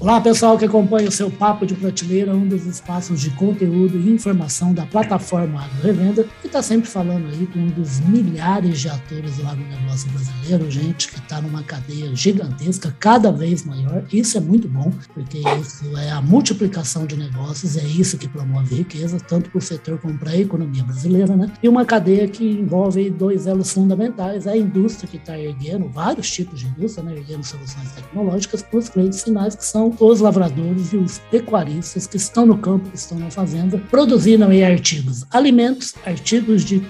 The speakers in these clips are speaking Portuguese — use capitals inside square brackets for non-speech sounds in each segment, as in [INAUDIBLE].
Olá, pessoal que acompanha o seu Papo de Prateleira, um dos espaços de conteúdo e informação da plataforma Agro Revenda, que está sempre falando aí com um dos milhares de atores do agronegócio brasileiro, gente que está numa cadeia gigantesca, cada vez maior. Isso é muito bom, porque isso é a multiplicação de negócios, é isso que promove riqueza, tanto para o setor como para a economia brasileira, né? E uma cadeia que envolve dois elos fundamentais, a indústria que está erguendo, vários tipos de indústria, né? erguendo soluções tecnológicas para os clientes finais, que são os lavradores e os pecuaristas que estão no campo, que estão na fazenda, produzindo aí artigos, alimentos, artigos de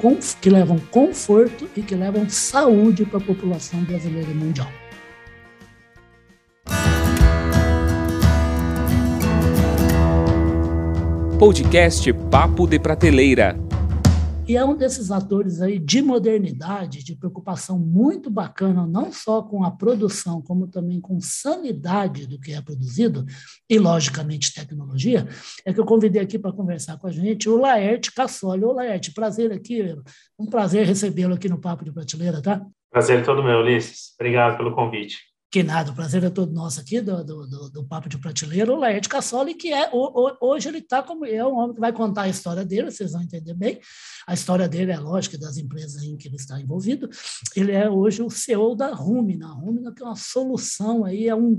que levam conforto e que levam saúde para a população brasileira e mundial. Podcast Papo de Prateleira e é um desses atores aí de modernidade, de preocupação muito bacana, não só com a produção, como também com sanidade do que é produzido, e, logicamente, tecnologia, é que eu convidei aqui para conversar com a gente o Laerte Cassoli. Ô, Laerte, prazer aqui, um prazer recebê-lo aqui no Papo de Prateleira, tá? Prazer todo meu, Ulisses. Obrigado pelo convite. Que nada, o prazer é todo nosso aqui, do, do, do, do Papo de Prateleira, o Laerte Cassoli, que é, o, o, hoje ele está como, é um homem que vai contar a história dele, vocês vão entender bem, a história dele é lógica das empresas em que ele está envolvido, ele é hoje o CEO da Rumina, a Rumina que é uma solução aí, é um,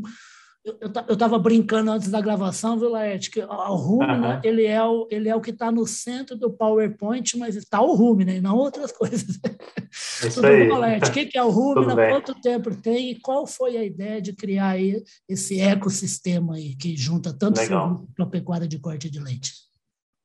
eu estava brincando antes da gravação, viu, Laerte, que o Rumina, uhum. ele, é o, ele é o que está no centro do PowerPoint, mas está o Rumina e não outras [LAUGHS] coisas. Isso Tudo aí. Bom, Laerte? O que é o Rumina? Quanto tempo tem? E qual foi a ideia de criar aí esse ecossistema aí que junta tanto para a pecuária de corte de leite?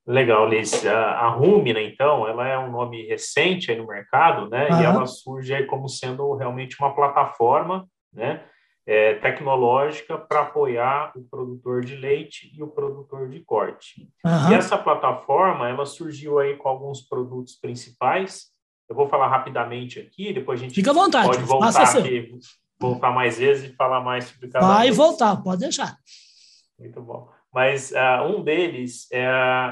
Legal, Liz. A, Rumina, então, ela é um nome recente aí no mercado, né? E ela surge como sendo realmente uma plataforma, né? É, tecnológica para apoiar o produtor de leite e o produtor de corte. Uhum. E essa plataforma, ela surgiu aí com alguns produtos principais. Eu vou falar rapidamente aqui, depois a gente Fica à vontade, pode voltar aqui, voltar mais vezes e falar mais sobre cada Vai voltar, pode deixar. Muito bom. Mas uh, um deles é,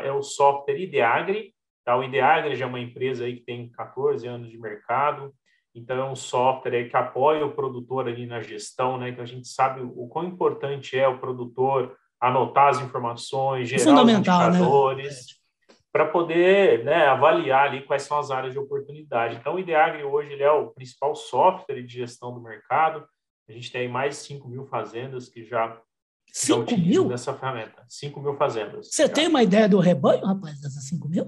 é, o software Ideagri. Tá? O Ideagri já é uma empresa aí que tem 14 anos de mercado, então, é um software que apoia o produtor ali na gestão, né? Então, a gente sabe o quão importante é o produtor anotar as informações, gerar os né? indicadores, né? para poder né, avaliar ali quais são as áreas de oportunidade. Então, o Ideagri hoje ele é o principal software de gestão do mercado. A gente tem mais de 5 mil fazendas que já 5 mil? dessa ferramenta. 5 mil fazendas. Você já. tem uma ideia do rebanho, rapaz, dessas 5 mil?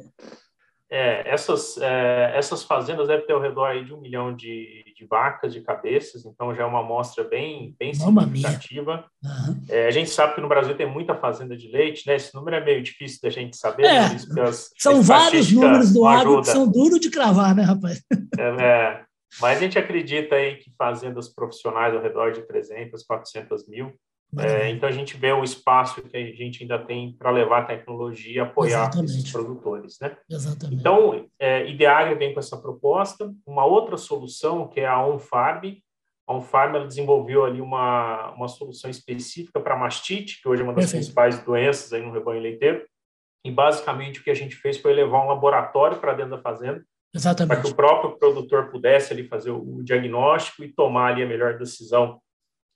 É, essas, é, essas fazendas devem ter ao redor aí de um milhão de, de vacas, de cabeças, então já é uma amostra bem, bem significativa. Uhum. É, a gente sabe que no Brasil tem muita fazenda de leite, né? Esse número é meio difícil da gente saber. É, as, são vários números do agro que são duros de cravar, né, rapaz? É, é, mas a gente acredita aí que fazendas profissionais ao redor de 300, 400 mil é, então a gente vê o espaço que a gente ainda tem para levar a tecnologia e apoiar Exatamente. esses produtores, né? Exatamente. Então, é, Ideagri vem com essa proposta. Uma outra solução que é a OnFarm. A OnFarm ela desenvolveu ali uma, uma solução específica para mastite, que hoje é uma das Perfeito. principais doenças aí no rebanho leiteiro. E basicamente o que a gente fez foi levar um laboratório para dentro da fazenda, para que o próprio produtor pudesse ali fazer o diagnóstico e tomar ali a melhor decisão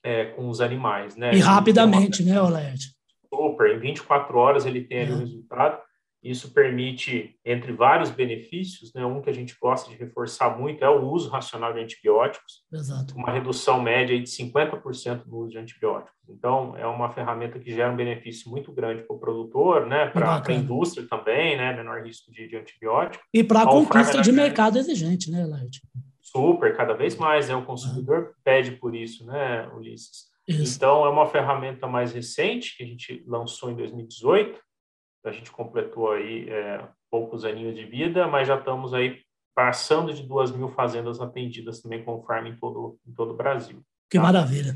é, com os animais, né? E rapidamente, né, Oled? Super, em 24 horas ele tem ali o resultado. Isso permite, entre vários benefícios, né, um que a gente gosta de reforçar muito é o uso racional de antibióticos. Exato. Uma redução média de 50% no uso de antibióticos. Então, é uma ferramenta que gera um benefício muito grande para o produtor, né, para a indústria também, né, menor risco de, de antibiótico. E para a conquista de mercado exigente, né, Laerte? Super, cada vez mais, né? O consumidor pede por isso, né, Ulisses? Isso. Então, é uma ferramenta mais recente que a gente lançou em 2018. A gente completou aí é, poucos aninhos de vida, mas já estamos aí passando de duas mil fazendas atendidas também com farm em todo, em todo o Brasil. Que tá? maravilha!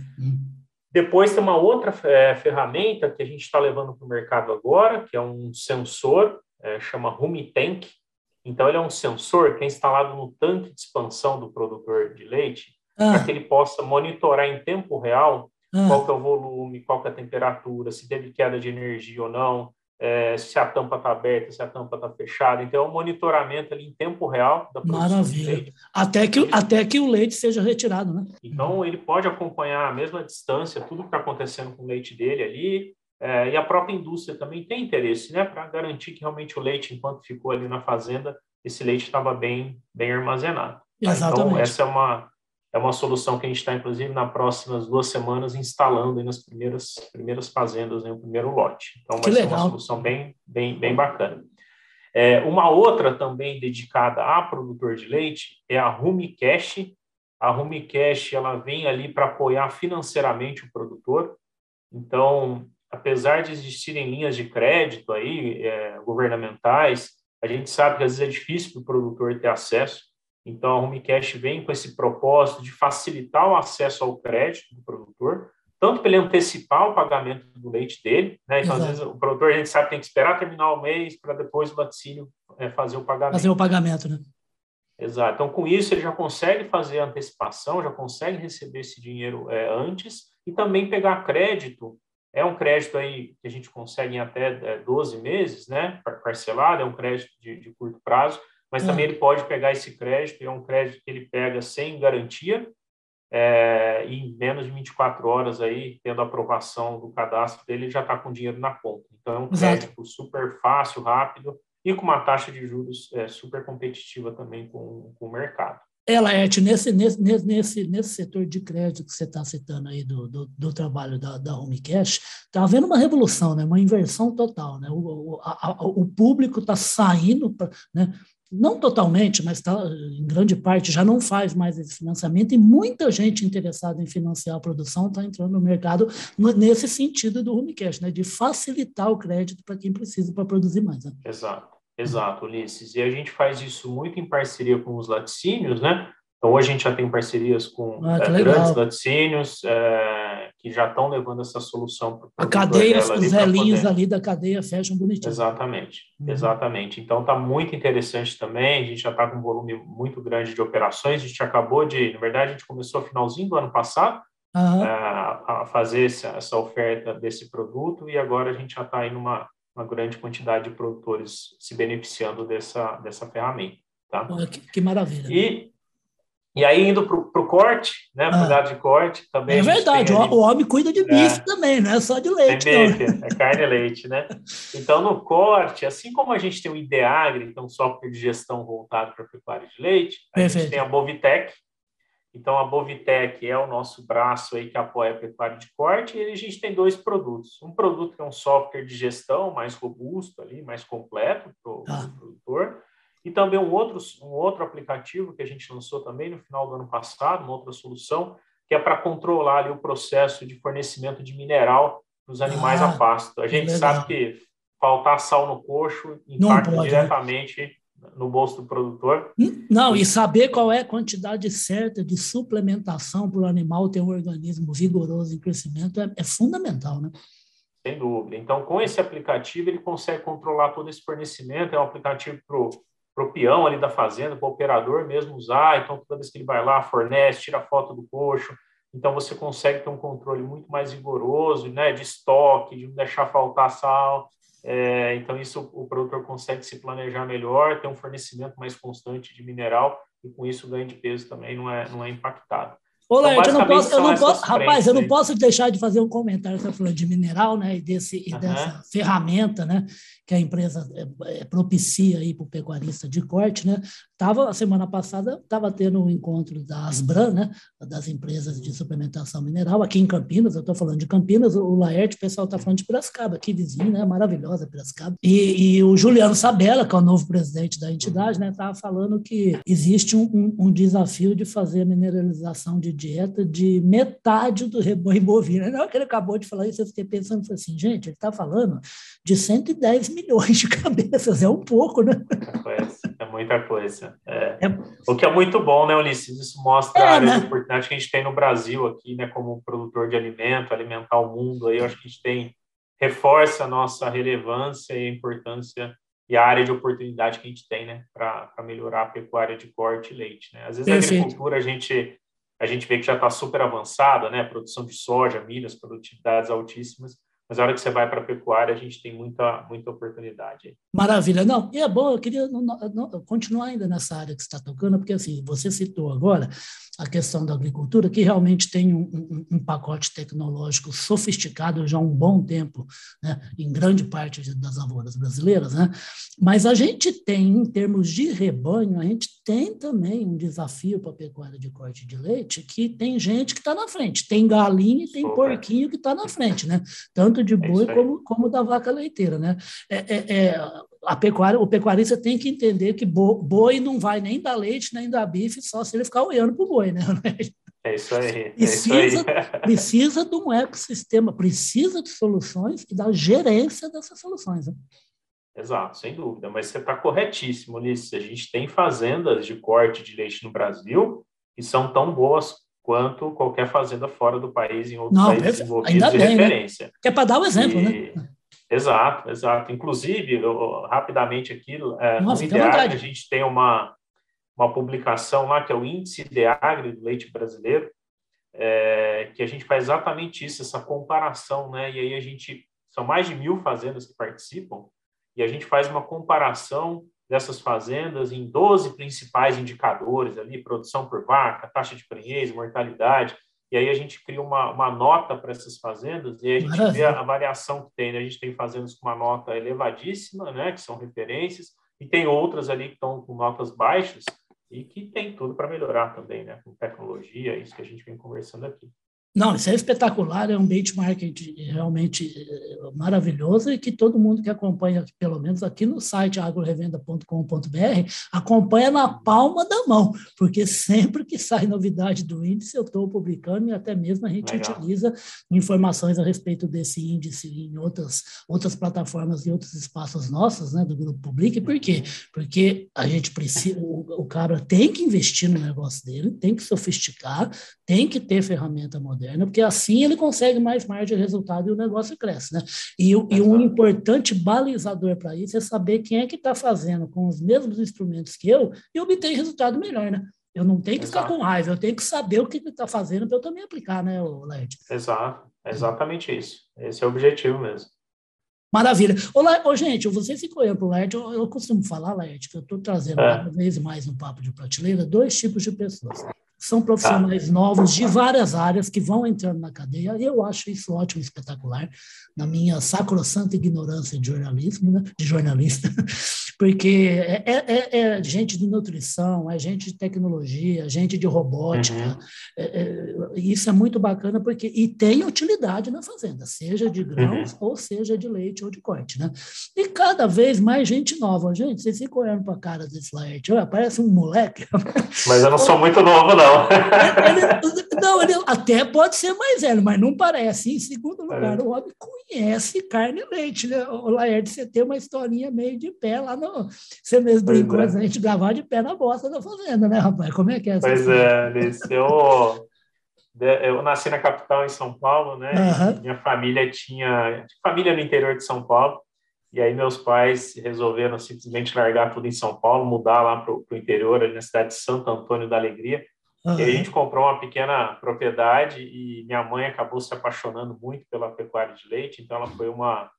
Depois tem uma outra é, ferramenta que a gente está levando para o mercado agora, que é um sensor, é, chama Rumitank. Então, ele é um sensor que é instalado no tanque de expansão do produtor de leite, ah. para que ele possa monitorar em tempo real ah. qual é o volume, qual é a temperatura, se teve queda de energia ou não, é, se a tampa está aberta, se a tampa está fechada. Então, é um monitoramento ali em tempo real da produção Maravilha. Até que, até que o leite seja retirado, né? Então, ele pode acompanhar a mesma distância, tudo que está acontecendo com o leite dele ali, é, e a própria indústria também tem interesse, né, para garantir que realmente o leite, enquanto ficou ali na fazenda, esse leite estava bem, bem armazenado. Tá? Então, Exatamente. Então, essa é uma, é uma solução que a gente está, inclusive, nas próximas duas semanas instalando nas primeiras, primeiras fazendas, né, o primeiro lote. Então, vai que ser legal. uma solução bem, bem, bem bacana. É, uma outra também dedicada a produtor de leite é a Rumi Cash. A Rumi Cash ela vem ali para apoiar financeiramente o produtor. Então, apesar de existirem linhas de crédito aí é, governamentais, a gente sabe que às vezes é difícil para o produtor ter acesso. Então, a Homecash vem com esse propósito de facilitar o acesso ao crédito do produtor, tanto para ele antecipar o pagamento do leite dele, né? Então, Exato. às vezes, o produtor, a gente sabe, tem que esperar terminar o mês para depois o laticínio é, fazer o pagamento. Fazer o pagamento, né? Exato. Então, com isso, ele já consegue fazer a antecipação, já consegue receber esse dinheiro é, antes e também pegar crédito. É um crédito aí que a gente consegue em até é, 12 meses, né? Parcelado, é um crédito de, de curto prazo mas também ele pode pegar esse crédito, é um crédito que ele pega sem garantia, é, e em menos de 24 horas aí, tendo a aprovação do cadastro dele, ele já está com dinheiro na conta. Então, é um crédito Exato. super fácil, rápido, e com uma taxa de juros é, super competitiva também com, com o mercado. Ela, Ed, nesse, nesse, nesse, nesse setor de crédito que você está citando aí do, do, do, trabalho da, da Home Cash, está havendo uma revolução, né? uma inversão total. Né? O, a, o público está saindo, pra, né? não totalmente, mas tá, em grande parte já não faz mais esse financiamento e muita gente interessada em financiar a produção está entrando no mercado nesse sentido do home cash, né, de facilitar o crédito para quem precisa para produzir mais. Né? Exato, exato, Ulisses. E a gente faz isso muito em parceria com os laticínios, né? Então, hoje a gente já tem parcerias com ah, é, grandes laticínios é, que já estão levando essa solução para A cadeia, os velhinhos poder... ali da cadeia fecham bonitinho. Exatamente, uhum. exatamente. Então, está muito interessante também. A gente já está com um volume muito grande de operações. A gente acabou de, na verdade, a gente começou no finalzinho do ano passado uhum. é, a fazer essa, essa, oferta desse produto e agora a gente já está aí numa uma grande quantidade de produtores se beneficiando dessa, dessa ferramenta. Tá? que, que maravilha. E e aí, indo para o corte, né? Para ah. de corte também. É verdade, o, homem cuida de é. bife é. também, não é só de leite. É, bife, é carne e leite, né? [LAUGHS] Então, no corte, assim como a gente tem o Ideagre, então software de gestão voltado para pecuária de leite, a Perfeito. gente tem a Bovitec. Então, a Bovitec é o nosso braço aí que apoia a pecuária de corte, e a gente tem dois produtos. Um produto que é um software de gestão mais robusto ali, mais completo para o ah. produtor e também um outro, um outro aplicativo que a gente lançou também no final do ano passado, uma outra solução, que é para controlar ali o processo de fornecimento de mineral para os animais ah, a pasto. A gente sabe que faltar sal no coxo impacta né? diretamente? No bolso do produtor. Hum, não, e saber qual é a quantidade certa de suplementação para o animal ter um organismo vigoroso em crescimento é, é fundamental, né? Sem dúvida. Então, com esse aplicativo, ele consegue controlar todo esse fornecimento. É um aplicativo para para o peão ali da fazenda, para o operador mesmo usar. Então, toda vez que ele vai lá, fornece, tira foto do coxo. Então, você consegue ter um controle muito mais rigoroso, né, de estoque, de não deixar faltar sal. É, então, isso o produtor consegue se planejar melhor, ter um fornecimento mais constante de mineral e, com isso, o ganho de peso também não é, não é impactado. Ô, então, eu não posso, eu não posso rapaz, eu não posso deixar de fazer um comentário. Você falou de mineral, né? E, desse, e dessa ferramenta, né? Que a empresa é, é, propicia aí para o pecuarista de corte, né? Tava, a semana passada, estava tendo um encontro da Asbran, né? Das empresas de suplementação mineral, aqui em Campinas. Eu estou falando de Campinas, o Laerte, o pessoal está falando de Piracicaba, aqui vizinho, né? Maravilhosa Piracicaba. E, e o Juliano Sabella, que é o novo presidente da entidade, né? Estava falando que existe um, um, um desafio de fazer a mineralização de dieta de metade do rebanho [LAUGHS] bovino. Na hora que ele acabou de falar isso, eu fiquei pensando assim, gente, ele está falando de 110 milhões de [LAUGHS] cabeças, é um pouco, né? É muita coisa. É. É. O que é muito bom, né, Ulisses? Isso mostra é, a né? de oportunidade que a gente tem no Brasil aqui, né, como produtor de alimento, alimentar o mundo. Aí eu acho que a gente tem reforça a nossa relevância e a importância e a área de oportunidade que a gente tem, né, para melhorar a pecuária de corte e leite, né? Às vezes a agricultura a gente a gente vê que já está super avançada, né? Produção de soja, milhas, produtividades altíssimas, mas a hora que você vai para a pecuária, a gente tem muita, muita oportunidade. Maravilha. Não, e é bom, eu queria não, não, continuar ainda nessa área que você está tocando, porque assim, você citou agora a questão da agricultura, que realmente tem um, um, um pacote tecnológico sofisticado já há um bom tempo, né, em grande parte das lavouras brasileiras, né? mas a gente tem, em termos de rebanho, a gente tem também um desafio para a pecuária de corte de leite, que tem gente que está na frente, tem galinha e tem Opa. porquinho que está na frente, né? tanto de é boi é como, como da vaca leiteira. Né? É, é, é, a pecuária, o pecuarista tem que entender que boi não vai nem dar leite, nem dar bife, só se ele ficar olhando para o boi, né? É isso aí. Precisa, é isso aí. precisa de um ecossistema, precisa de soluções e da gerência dessas soluções. Né? Exato, sem dúvida. Mas você está corretíssimo, Ulisses. A gente tem fazendas de corte de leite no Brasil que são tão boas quanto qualquer fazenda fora do país, em outros Não, países desenvolvidos ainda de bem, né? referência. Né? Que é para dar o um exemplo, e... né? Exato, exato. Inclusive, eu, rapidamente aqui, é, Nossa, no IDEAG, a gente tem uma, uma publicação lá, que é o Índice IDEAGRE do Leite Brasileiro, é, que a gente faz exatamente isso, essa comparação, né? E aí a gente, são mais de mil fazendas que participam, e a gente faz uma comparação dessas fazendas em 12 principais indicadores ali, produção por vaca, taxa de prenhez, mortalidade, e aí a gente cria uma, uma nota para essas fazendas e a gente Maravilha. vê a, a, variação que tem. Né? A gente tem fazendas com uma nota elevadíssima, né? que são referências, e tem outras ali que estão com notas baixas e que tem tudo para melhorar também, né? com tecnologia, isso que a gente vem conversando aqui. Não, isso é espetacular, é um benchmark realmente eh, maravilhoso e que todo mundo que acompanha, pelo menos aqui no site agrorevenda.com.br, acompanha na palma da mão, porque sempre que sai novidade do índice eu estou publicando e até mesmo a gente Legal. utiliza informações a respeito desse índice em outras, outras plataformas e outros espaços nossos, né, do Grupo Public. Por quê? Porque a gente precisa, o, o cara tem que investir no negócio dele, tem que sofisticar, tem que ter ferramenta moderna, porque assim ele consegue mais margem de resultado e o negócio cresce. Né? E, e um importante balizador para isso é saber quem é que está fazendo com os mesmos instrumentos que eu e obter resultado melhor. Né? Eu não tenho que Exato. ficar com raiva, eu tenho que saber o que ele está fazendo para eu também aplicar, né, Led? Exato, exatamente isso. Esse é o objetivo mesmo. Maravilha. Ô, gente, vocês se conhecem para o Laerte, eu, eu, costumo falar, Laerte, que eu estou trazendo é. cada vez mais no Papo de Prateleira dois tipos de pessoas são profissionais novos de várias áreas que vão entrando na cadeia, e eu acho isso ótimo, espetacular, na minha sacrossanta ignorância de jornalismo, né, de jornalista, [LAUGHS] porque é, é, é, é, gente de nutrição, é gente de tecnologia, gente de robótica, uhum. é, é isso é muito bacana, porque e tem utilidade na fazenda, seja de grãos, uhum. ou seja de leite ou de corte, né? E cada vez mais gente nova, gente, vocês ficam olhando para a cara desse Laerte, parece um moleque. Mas eu não sou [LAUGHS] muito novo, não. Ele, não, [LAUGHS] ele até pode ser mais velho, mas não parece. Em segundo lugar, é. o homem conhece carne e leite, né? O Laerte, você tem uma historinha meio de pé lá no. Você mesmo brincou, é. a gente gravar de pé na bosta da fazenda, né, rapaz? Como é que é essa Pois é, Alice, eu, eu nasci na capital, em São Paulo, né? Uhum. Minha família tinha. Família no interior de São Paulo. E aí meus pais resolveram simplesmente largar tudo em São Paulo, mudar lá para o interior, ali na cidade de Santo Antônio da Alegria. Uhum. E a gente comprou uma pequena propriedade e minha mãe acabou se apaixonando muito pela pecuária de leite, então ela foi uma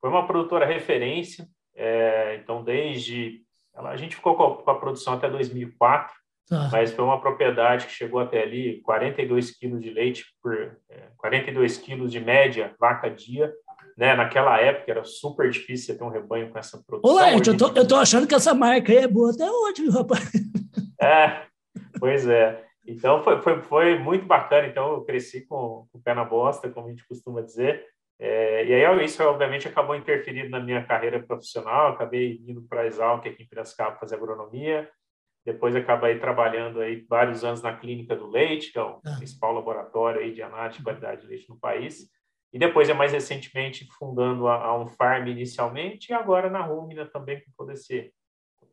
foi uma produtora referência. É, então desde ela, a gente ficou com a, produção até 2004, tá. mas foi uma propriedade que chegou até ali 42 quilos de leite por é, 42 quilos de média vaca dia. Né, naquela época era super difícil ter um rebanho com essa produção. Olá, eu tô, eu tô achando que essa marca aí é boa até hoje, rapaz. É, Pois é. Então foi, foi, foi muito bacana. Então eu cresci com, com o pé na bosta, como a gente costuma dizer. É, e aí isso obviamente acabou interferindo na minha carreira profissional. Acabei indo para a Exalc aqui em Piracicaba fazer agronomia. Depois acabei trabalhando aí vários anos na clínica do leite, que é o ah. principal laboratório aí de análise de qualidade de leite no país. E depois, é mais recentemente, fundando a, a um farm inicialmente e agora na Rumina também com todo esse,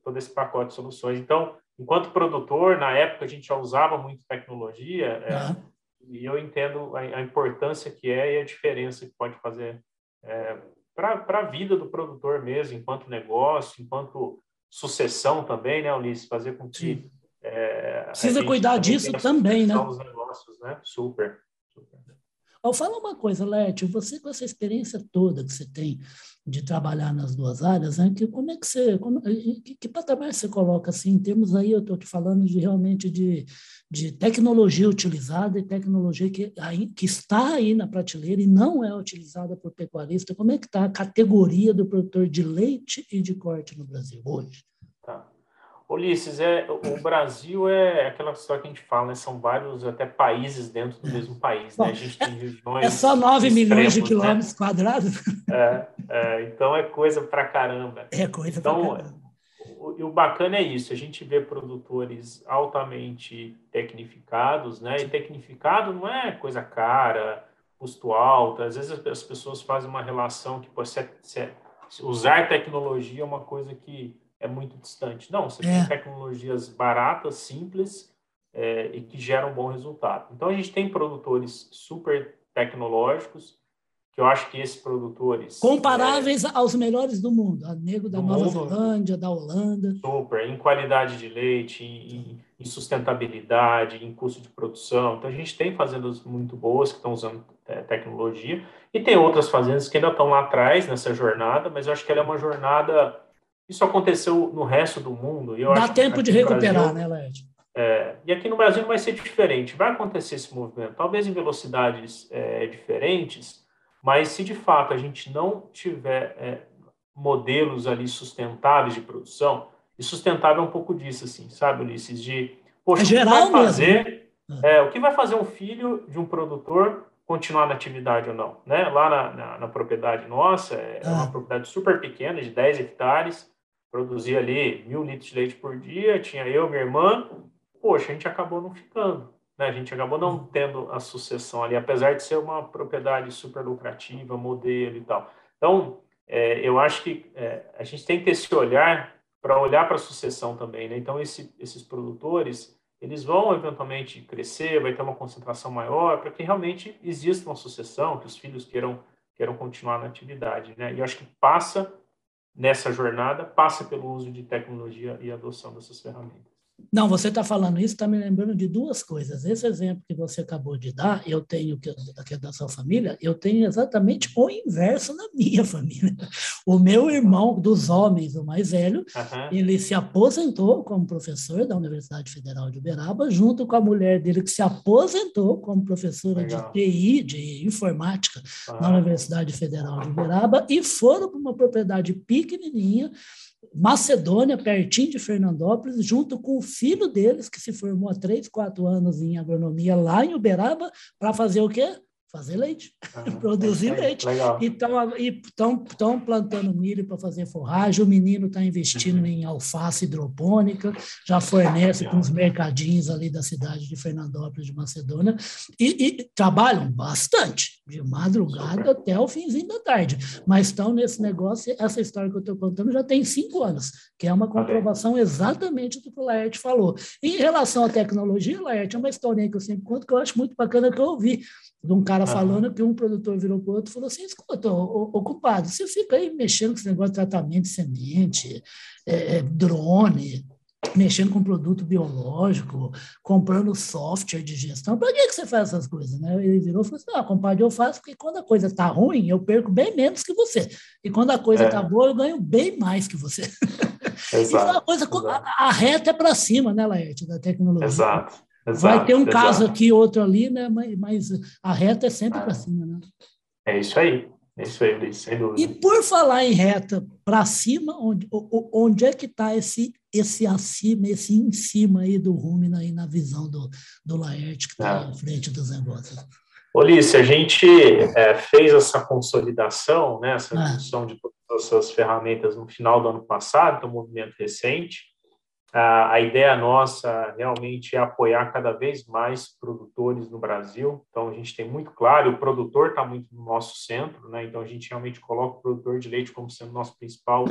todo esse pacote de soluções. Então, enquanto produtor, na época a gente já usava muito tecnologia, é, e eu entendo a, a, importância que é e a diferença que pode fazer é, para a vida do produtor mesmo, enquanto negócio, enquanto sucessão também, né, Ulisses? Fazer com que. É, Precisa cuidar disso também, né? Dos negócios, né? Super. falo uma coisa, Lete, você com essa experiência toda que você tem de trabalhar nas duas áreas, né, que, como é que você, como, que, que patamar você coloca assim, em termos aí, eu estou te falando de realmente de, de tecnologia utilizada e tecnologia que, aí, que está aí na prateleira e não é utilizada por pecuarista, como é que está a categoria do produtor de leite e de corte no Brasil hoje? Ulisses, é, o Brasil é aquela história que a gente fala, né? São vários até países dentro do mesmo país, né? A gente tem regiões. É só 9 milhões de né? quilômetros né? quadrados. É, é, então é coisa pra caramba. É coisa então, pra caramba. O, o bacana é isso, a gente vê produtores altamente tecnificados, né? E tecnificado não é coisa cara, custo alto. Às vezes as pessoas fazem uma relação que se, se, usar tecnologia é uma coisa que é muito distante. Não, você é. tem tecnologias baratas, simples é, e que geram um bom resultado. Então, a gente tem produtores super tecnológicos, que eu acho que esses produtores... Comparáveis é, aos melhores do mundo, a nego da Nova mundo, Zelândia, da Holanda. Super, em qualidade de leite, em, em, sustentabilidade, em custo de produção. Então, a gente tem fazendas muito boas que estão usando é, tecnologia, e tem outras fazendas que ainda estão lá atrás nessa jornada, mas eu acho que ela é uma jornada isso aconteceu no resto do mundo. E eu Dá tempo de recuperar, Brasil, né, Led? É, e aqui no Brasil vai ser diferente. Vai acontecer esse movimento, talvez em velocidades é, diferentes, mas se de fato a gente não tiver é, modelos ali sustentáveis de produção, e sustentável é um pouco disso, assim, sabe, Ulisses? De, poxa, é geral o que vai fazer, mesmo. É, o que vai fazer um filho de um produtor continuar na atividade ou não, né? Lá na, na, na propriedade nossa, é, é uma ah. propriedade super pequena, de 10 hectares, produzia ali mil litros de leite por dia, tinha eu, minha irmã, poxa, a gente acabou não ficando, né? A gente acabou não tendo a sucessão ali, apesar de ser uma propriedade super lucrativa, modelo e tal. Então, é, eu acho que é, a gente tem que ter esse olhar para olhar para a sucessão também, né? Então, esse, esses produtores, eles vão eventualmente crescer, vai ter uma concentração maior, para que realmente exista uma sucessão, que os filhos queiram, queiram continuar na atividade, né? E eu acho que passa nessa jornada passa pelo uso de tecnologia e adoção dessas ferramentas. Não, você está falando isso, está me lembrando de duas coisas. Esse exemplo que você acabou de dar, eu tenho, que, é da sua família, eu tenho exatamente o inverso na minha [LAUGHS] família. O meu irmão, dos homens, o mais velho, uhum. ele se aposentou como professor da Universidade Federal de Uberaba, junto com a mulher dele, que se aposentou como professora Legal. de TI, de informática, uhum. na Universidade Federal de Uberaba, e foram para uma propriedade pequenininha, Macedônia, pertinho de Fernandópolis, junto com o filho deles, que se formou há três, quatro anos em agronomia lá em Uberaba, para fazer o quê? Fazer leite, ah, [LAUGHS] produzir é, leite. Legal. Então, estão plantando milho para fazer forragem, o menino está investindo uhum. em alface hidropônica, já fornece com os mercadinhos ali da cidade de Fernandópolis, de Macedônia, e, e trabalham bastante, de madrugada Super. até o finzinho da tarde, mas estão nesse negócio, essa história que eu estou contando já tem cinco anos, que é uma comprovação exatamente do que o Laerte falou. E em relação à tecnologia, Laerte, é uma historinha que eu sempre conto, que eu acho muito bacana, que eu ouvi de um cara falando que um produtor virou para o outro e falou assim: escuta, ocupado, você fica aí mexendo com esse negócio de tratamento de semente, é, é, drone, mexendo com produto biológico, comprando software de gestão. Para que, que você faz essas coisas? Né? Ele virou e falou assim: ah, compadre, eu faço porque quando a coisa está ruim, eu perco bem menos que você. E quando a coisa está é. boa, eu ganho bem mais que você. [LAUGHS] Exato, a, coisa, a, a, reta é para cima, né, Laerte, da tecnologia. Exato. Exato, Vai ter um exato. caso aqui, outro ali, né? Mas, mas a reta é sempre para cima, né? É isso aí. É isso aí, Luiz, sem dúvida. E por falar em reta para cima, onde, onde é que está esse, esse acima, esse em cima aí do Rumina aí na visão do, do Laerte que está é. à frente dos negócios? Ulisses, a gente é, fez essa consolidação, né, essa função é. de todas essas ferramentas no final do ano passado, um movimento recente, a, a ideia nossa realmente é apoiar cada vez mais produtores no Brasil. Então, a gente tem muito claro, o produtor está muito no nosso centro, né? Então, a gente realmente coloca o produtor de leite como sendo nosso principal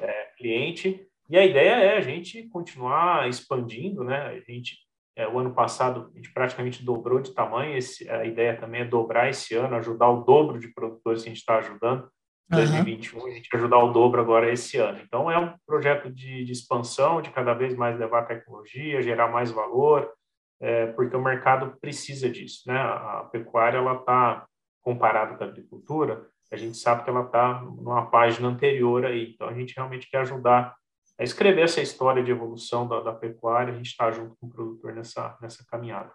é, cliente. E a ideia é a gente continuar expandindo, né? A gente, é, o ano passado, a gente praticamente dobrou de tamanho. Esse, a ideia também é dobrar esse ano, ajudar o dobro de produtores que a gente está ajudando. 2021 a gente ajudar o dobro agora esse ano. Então, é um projeto de, de expansão, de cada vez mais levar tecnologia, gerar mais valor, é, porque o mercado precisa disso, né? A, pecuária, ela está comparado com a agricultura, a gente sabe que ela está numa página anterior aí. Então, a gente realmente quer ajudar a escrever essa história de evolução da, da pecuária, a gente está junto com o produtor nessa, nessa caminhada.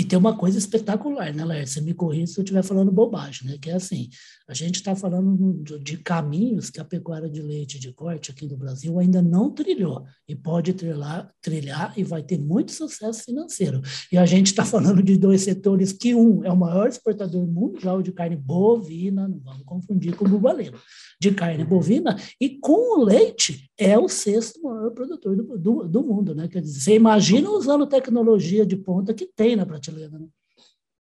E tem uma coisa espetacular, né? Você me corrija se eu estiver falando bobagem, né? Que é assim, a gente está falando de caminhos que a pecuária de leite de corte aqui no Brasil ainda não trilhou e pode trilhar, trilhar e vai ter muito sucesso financeiro. E a gente está falando de dois setores que um é o maior exportador mundial de carne bovina, não vamos confundir com o bubaleiro, de carne bovina, e com o leite é o sexto maior produtor do, do, do mundo, né? Quer dizer, você imagina usando tecnologia de ponta que tem na prateleira, né?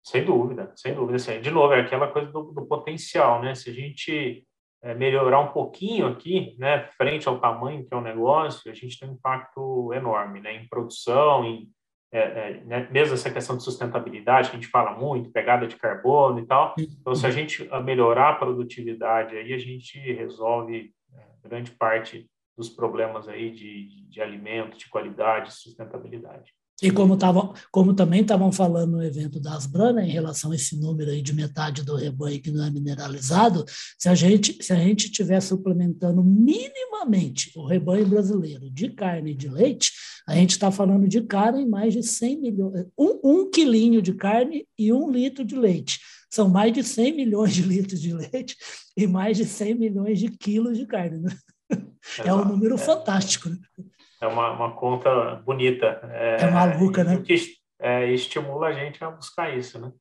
Sem dúvida, sem dúvida. Assim, de novo, é aquela coisa do, do potencial, né? Se a gente é, melhorar um pouquinho aqui, né, frente ao tamanho que é o negócio, a gente tem um impacto enorme, né, em produção, em é, é, né, mesmo essa questão de sustentabilidade que a gente fala muito, pegada de carbono e tal. Então, se a gente melhorar a produtividade, aí a gente resolve é, grande parte dos problemas aí de, de alimento, de qualidade, sustentabilidade. E como, tavam, como também estavam falando no evento das Brana, em relação a esse número aí de metade do rebanho que não é mineralizado, se a gente se a gente estiver suplementando minimamente o rebanho brasileiro de carne e de leite, a gente está falando de carne em mais de 100 milhões, um, um quilinho de carne e um litro de leite. São mais de 100 milhões de litros de leite e mais de 100 milhões de quilos de carne. Né? É um número é. fantástico. Né? É uma, uma conta bonita. É, é maluca, né? Que é, estimula a gente a buscar isso, né?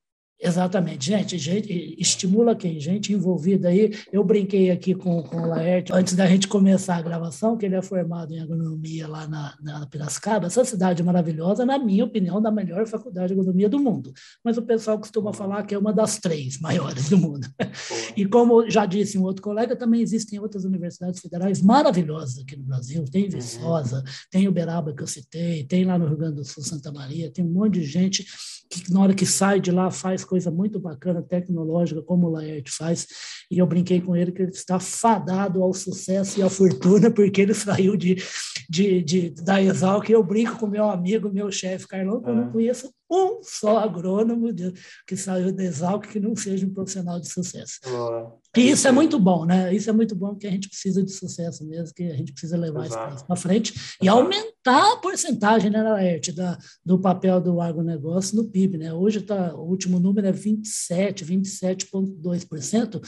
Exatamente, gente, gente, estimula quem? Gente envolvida aí. Eu brinquei aqui com, com o Laerte antes da gente começar a gravação, que ele é formado em agronomia lá na, na Piracicaba. Essa cidade maravilhosa, na minha opinião, da melhor faculdade de agronomia do mundo. Mas o pessoal costuma falar que é uma das três maiores do mundo. E como já disse um outro colega, também existem outras universidades federais maravilhosas aqui no Brasil. Tem uhum. Viçosa, uhum. tem Uberaba que eu citei, tem lá no Rio Grande do Sul, Santa Maria, tem um monte de gente que na hora que sai de lá faz coisa muito bacana, tecnológica, como o Laerte faz, e eu brinquei com ele que ele está fadado ao sucesso e à fortuna, porque ele [LAUGHS] saiu de, de, de da Exalc, eu brinco com meu amigo, meu chefe Carlão, que eu não é. conheço um só agrônomo que saiu da Exalc que não seja um profissional de sucesso. E isso é muito bom, né? Isso é muito bom porque a gente precisa de sucesso mesmo, que a gente precisa levar Exato. isso para frente e aumentar a porcentagem, né, Laerte, da, do papel do agronegócio no PIB, né? Hoje tá, o último número é 27, 27,2%.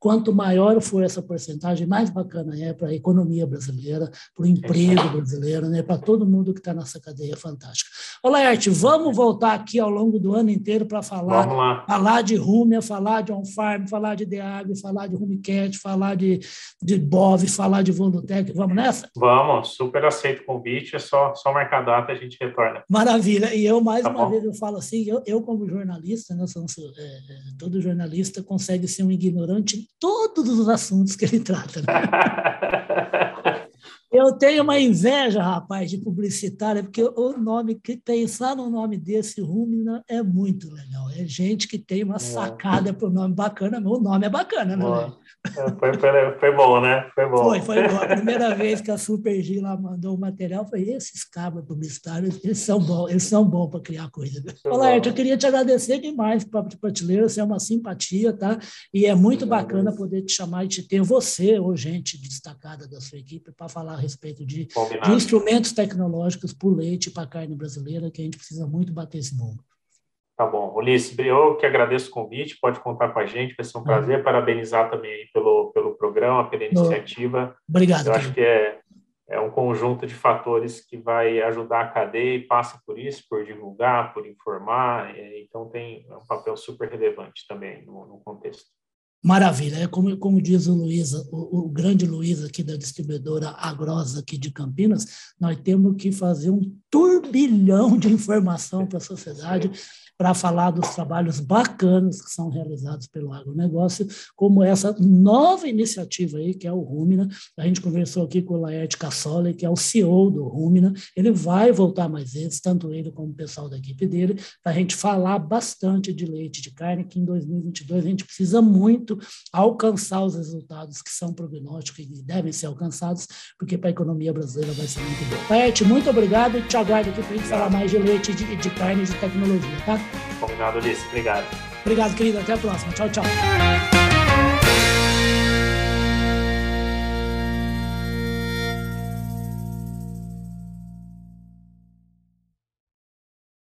Quanto maior for essa porcentagem, mais bacana é para a economia brasileira, para o emprego brasileiro, né? Para todo mundo que está nessa cadeia fantástica. Ô, Laerte, vamos voltar aqui ao longo do ano inteiro para falar, falar de Rumia, falar de on-farm, falar de Deagro, falar de Rumicat, falar de, de Bov, falar de Volutec. Vamos nessa? Vamos, super aceito o convite, é só, só marcar data e a gente retorna. Maravilha. E eu, mais tá uma bom. vez, eu falo assim, eu, eu como jornalista, né, sou, é, é, todo jornalista consegue ser um ignorante todos os assuntos que ele trata. Né? [LAUGHS] Eu tenho uma inveja, rapaz, de publicitária, porque o nome que pensar no nome desse Rumina é muito legal. É gente que tem uma é. sacada para o nome bacana, o nome é bacana, né? É, foi, foi, foi, bom, né? Foi bom. Foi, foi bom. A primeira vez que a Super G lá mandou o material, foi esses cabos publicitários, eles são bons, eles são bons para criar coisa. Olá, eu queria te agradecer demais, Papo de Prateleira, você é uma simpatia, tá? E é muito bacana poder te chamar e te ter você ou gente destacada da sua equipe para falar respeito de, de instrumentos tecnológicos para o leite e para a carne brasileira, que a gente precisa muito bater esse mundo. Tá bom. Ulisses, eu que agradeço o convite, pode contar com a gente, vai ser um prazer. Uhum. Parabenizar também pelo, pelo programa, pela iniciativa. Obrigado. Eu acho que é, é um conjunto de fatores que vai ajudar a cadeia e passa por isso, por divulgar, por informar. Então, tem um papel super relevante também no, no contexto. Maravilha, é como, como diz o Luiz, o, o, grande Luiz aqui da distribuidora Agrosa aqui de Campinas, nós temos que fazer um turbilhão de informação para a sociedade para falar dos trabalhos bacanas que são realizados pelo agronegócio, como essa nova iniciativa aí, que é o Rumina. A gente conversou aqui com o Laerte Cassoli, que é o CEO do Rumina. Ele vai voltar mais vezes, tanto ele como o pessoal da equipe dele, para a gente falar bastante de leite de carne, que em 2022 a gente precisa muito alcançar os resultados que são prognósticos e devem ser alcançados, porque para a economia brasileira vai ser muito bom. Laerte, muito obrigado e te aguardo aqui para a gente falar mais de leite, de, de carne e de tecnologia, tá? Combinado, Ulisses. Obrigado. Obrigado, querido. Até a próxima. Tchau, tchau.